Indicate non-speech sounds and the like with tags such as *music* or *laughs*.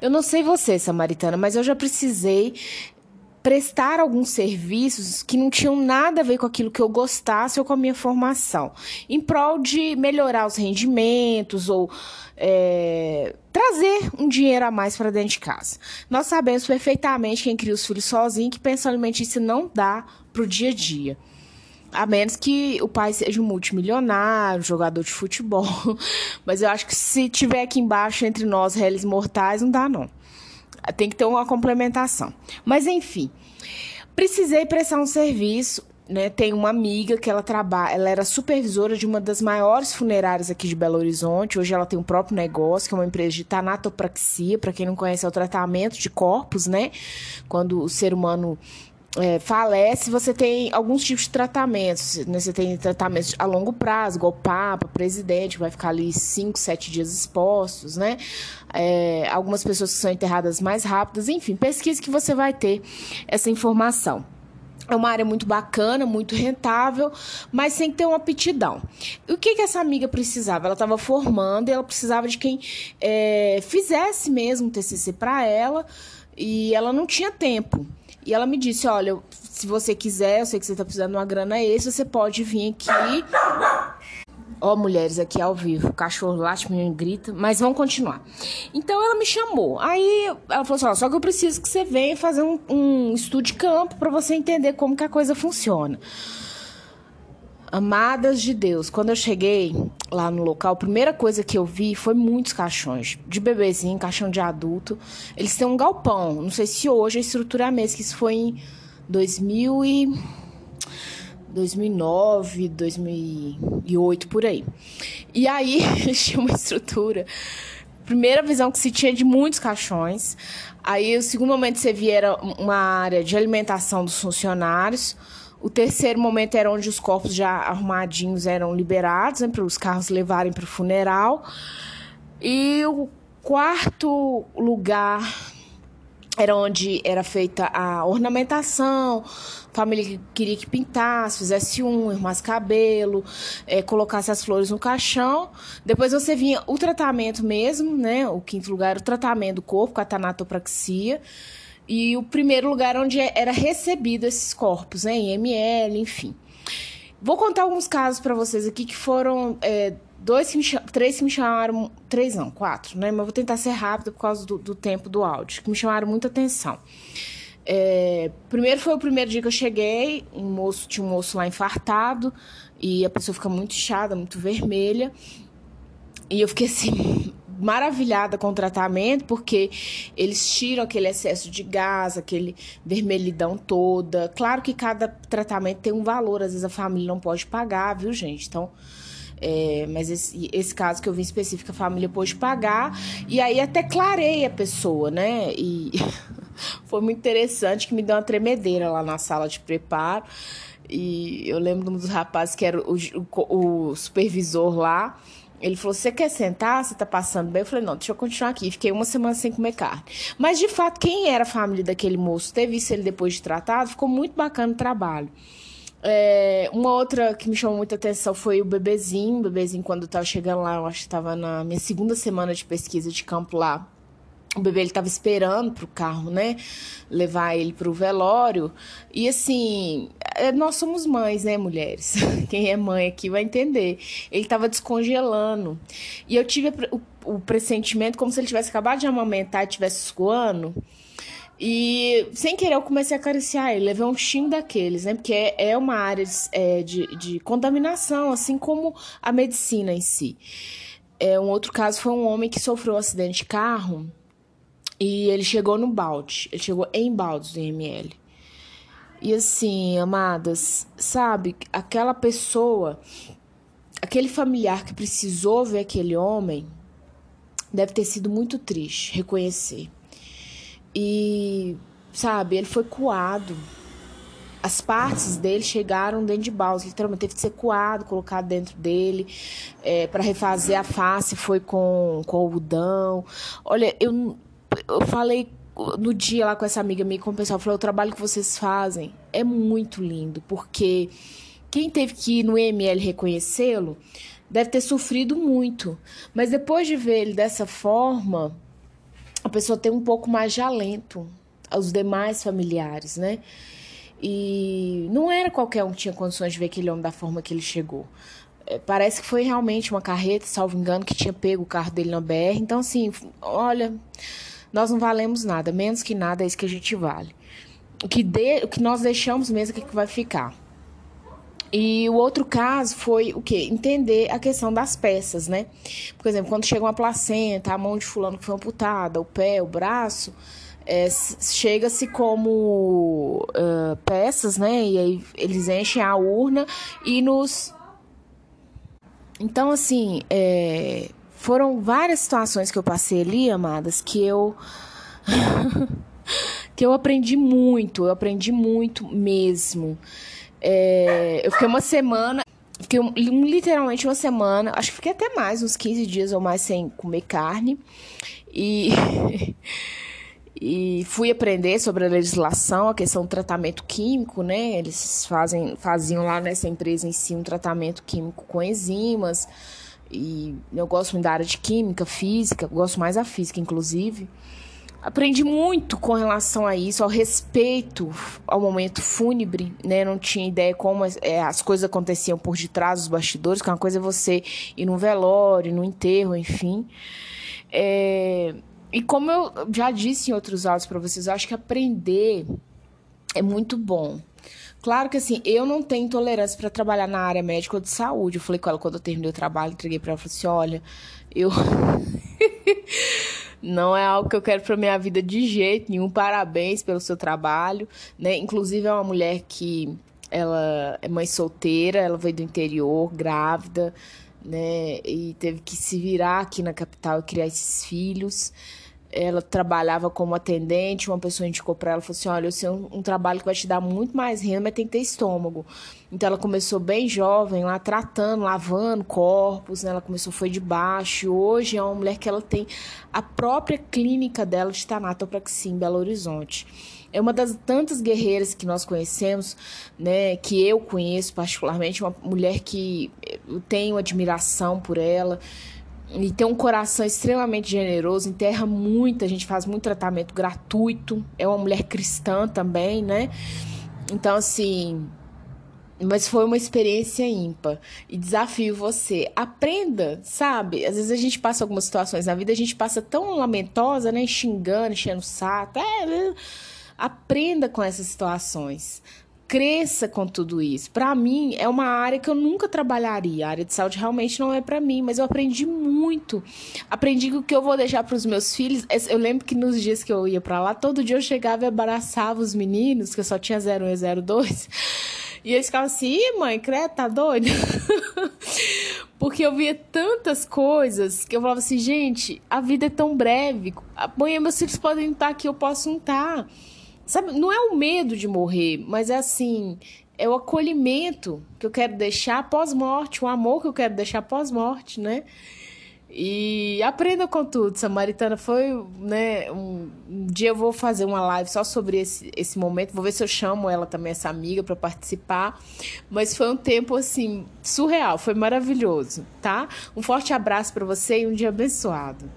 Eu não sei você, Samaritana, mas eu já precisei prestar alguns serviços que não tinham nada a ver com aquilo que eu gostasse ou com a minha formação, em prol de melhorar os rendimentos ou é, trazer um dinheiro a mais para dentro de casa. Nós sabemos perfeitamente quem cria os filhos sozinho que pensa alimentício não dá para o dia a dia. A menos que o pai seja um multimilionário, jogador de futebol. *laughs* Mas eu acho que se tiver aqui embaixo entre nós, réis mortais, não dá não. Tem que ter uma complementação. Mas enfim, precisei prestar um serviço. Né, tem uma amiga que ela trabalha, ela era supervisora de uma das maiores funerárias aqui de Belo Horizonte. Hoje ela tem um próprio negócio, que é uma empresa de tanatopraxia, para quem não conhece, é o tratamento de corpos, né? Quando o ser humano é, falece, você tem alguns tipos de tratamentos. Né? Você tem tratamentos a longo prazo, igual Papa, presidente, vai ficar ali 5, 7 dias expostos, né? É, algumas pessoas que são enterradas mais rápidas, enfim, pesquisa que você vai ter essa informação. É uma área muito bacana, muito rentável, mas sem ter uma aptidão. O que, que essa amiga precisava? Ela estava formando e ela precisava de quem é, fizesse mesmo um TCC para ela e ela não tinha tempo. E ela me disse: olha, se você quiser, eu sei que você tá precisando de uma grana extra, você pode vir aqui. Ó, oh, mulheres aqui ao vivo, o cachorro late, menino grita, mas vamos continuar. Então ela me chamou. Aí ela falou assim: ó, só que eu preciso que você venha fazer um, um estudo de campo para você entender como que a coisa funciona. Amadas de Deus, quando eu cheguei lá no local, a primeira coisa que eu vi foi muitos caixões de bebezinho, caixão de adulto. Eles têm um galpão. Não sei se hoje a estrutura é a mesma, que isso foi em 2000 e 2009, 2008 por aí. E aí *laughs* tinha uma estrutura. Primeira visão que se tinha de muitos caixões. Aí o segundo momento que você via era uma área de alimentação dos funcionários o terceiro momento era onde os corpos já arrumadinhos eram liberados, né, para os carros levarem para o funeral. E o quarto lugar era onde era feita a ornamentação, a família que queria que pintasse, fizesse um, arrumasse cabelo, é, colocasse as flores no caixão. Depois você vinha o tratamento mesmo, né? O quinto lugar era o tratamento do corpo com a tanatopraxia e o primeiro lugar onde era recebido esses corpos, né, em ml, enfim. Vou contar alguns casos para vocês aqui que foram é, dois que me, três que me chamaram, três não, quatro, né, mas vou tentar ser rápido por causa do, do tempo do áudio, que me chamaram muita atenção. É, primeiro foi o primeiro dia que eu cheguei, um moço tinha um moço lá infartado e a pessoa fica muito inchada, muito vermelha. E eu fiquei assim, maravilhada com o tratamento, porque eles tiram aquele excesso de gás, aquele vermelhidão toda. Claro que cada tratamento tem um valor, às vezes a família não pode pagar, viu, gente? Então. É, mas esse, esse caso que eu vi específico, a família pôde pagar, e aí até clarei a pessoa, né? E *laughs* foi muito interessante que me deu uma tremedeira lá na sala de preparo. E eu lembro de um dos rapazes que era o, o, o supervisor lá. Ele falou: Você quer sentar? Você tá passando bem? Eu falei: Não, deixa eu continuar aqui. Fiquei uma semana sem comer carne. Mas, de fato, quem era a família daquele moço, teve isso ele depois de tratado, ficou muito bacana o trabalho. É, uma outra que me chamou muita atenção foi o bebezinho. O bebezinho, quando eu tava chegando lá, eu acho que estava na minha segunda semana de pesquisa de campo lá o bebê ele estava esperando para o carro, né? Levar ele para o velório. E assim, é, nós somos mães, né, mulheres? *laughs* Quem é mãe aqui vai entender. Ele estava descongelando. E eu tive o, pressentimento como se ele tivesse acabado de amamentar e estivesse escoando. E sem querer eu comecei a acariciar ele, levei um xingo daqueles, né? Porque é, é uma área de, é, de, de contaminação, assim como a medicina em si. É, um outro caso foi um homem que sofreu um acidente de carro e ele chegou no balde, ele chegou em baldes do IML. E assim, amadas, sabe, aquela pessoa, aquele familiar que precisou ver aquele homem, deve ter sido muito triste reconhecer. E, sabe, ele foi coado. As partes dele chegaram dentro de baldes, literalmente teve que ser coado, colocado dentro dele. É, para refazer a face foi com, com algodão. Olha, eu eu falei no dia lá com essa amiga minha, com o pessoal, falou: o trabalho que vocês fazem é muito lindo, porque quem teve que ir no ML reconhecê-lo deve ter sofrido muito. Mas depois de ver ele dessa forma, a a pessoa tem um pouco mais de alento aos demais familiares, né? E não era qualquer um que tinha condições de ver aquele homem da forma que ele chegou. É, parece que foi realmente uma carreta, salvo engano, que tinha pego o carro dele na BR. Então, assim, olha, nós não valemos nada, menos que nada é isso que a gente vale. O que, de, o que nós deixamos mesmo é que vai ficar. E o outro caso foi o quê? Entender a questão das peças, né? Por exemplo, quando chega uma placenta, a mão de fulano que foi amputada, o pé, o braço, é, chega-se como uh, peças, né? E aí eles enchem a urna e nos. Então, assim, é, foram várias situações que eu passei ali, amadas, que eu. *laughs* que eu aprendi muito, eu aprendi muito mesmo. É, eu fiquei uma semana, fiquei literalmente uma semana, acho que fiquei até mais, uns 15 dias ou mais sem comer carne. E, *laughs* e fui aprender sobre a legislação, a questão do tratamento químico, né? Eles fazem, faziam lá nessa empresa em si um tratamento químico com enzimas. E eu gosto muito da área de química, física, gosto mais da física, inclusive. Aprendi muito com relação a isso, ao respeito ao momento fúnebre, né? Não tinha ideia como as, é, as coisas aconteciam por detrás dos bastidores, que uma coisa é você ir num velório, num enterro, enfim. É, e como eu já disse em outros áudios para vocês, eu acho que aprender é muito bom. Claro que assim, eu não tenho tolerância para trabalhar na área médica ou de saúde. Eu falei com ela quando eu terminei o trabalho, entreguei para ela, falei assim: olha, eu. *laughs* Não é algo que eu quero para minha vida de jeito nenhum. Parabéns pelo seu trabalho, né? Inclusive é uma mulher que ela é mãe solteira, ela veio do interior, grávida, né? E teve que se virar aqui na capital e criar esses filhos ela trabalhava como atendente, uma pessoa indicou para ela, falou assim, olha, eu sei um, um, trabalho que vai te dar muito mais renda, mas tem que ter estômago. Então ela começou bem jovem, lá tratando, lavando corpos, né? ela começou, foi de baixo, hoje é uma mulher que ela tem a própria clínica dela de Tanatopraxia em Belo Horizonte. É uma das tantas guerreiras que nós conhecemos, né, que eu conheço particularmente, uma mulher que eu tenho admiração por ela, e tem um coração extremamente generoso, enterra muito, a gente faz muito tratamento gratuito. É uma mulher cristã também, né? Então, assim. Mas foi uma experiência ímpar. E desafio você. Aprenda, sabe? Às vezes a gente passa algumas situações na vida, a gente passa tão lamentosa, né? Xingando, enchendo o saco. É, aprenda com essas situações cresça com tudo isso. Para mim, é uma área que eu nunca trabalharia. A área de saúde realmente não é para mim, mas eu aprendi muito. Aprendi que o que eu vou deixar para os meus filhos. Eu lembro que nos dias que eu ia para lá, todo dia eu chegava e abraçava os meninos, que eu só tinha 01 e 02. *laughs* E eles ficavam assim, Ih, mãe, credo, tá doido? *laughs* Porque eu via tantas coisas que eu falava assim, gente, a vida é tão breve. Amanhã meus filhos podem estar aqui, eu posso não estar. Sabe, não é o medo de morrer, mas é assim, é o acolhimento que eu quero deixar pós-morte, o amor que eu quero deixar pós-morte, né? E aprenda com tudo. Samaritana foi, né? Um, um, dia eu vou fazer uma live só sobre esse, esse momento. Vou ver se eu chamo ela também, essa amiga, para participar. Mas foi um tempo, assim, surreal. Foi maravilhoso, tá? Um forte abraço para você e um dia abençoado.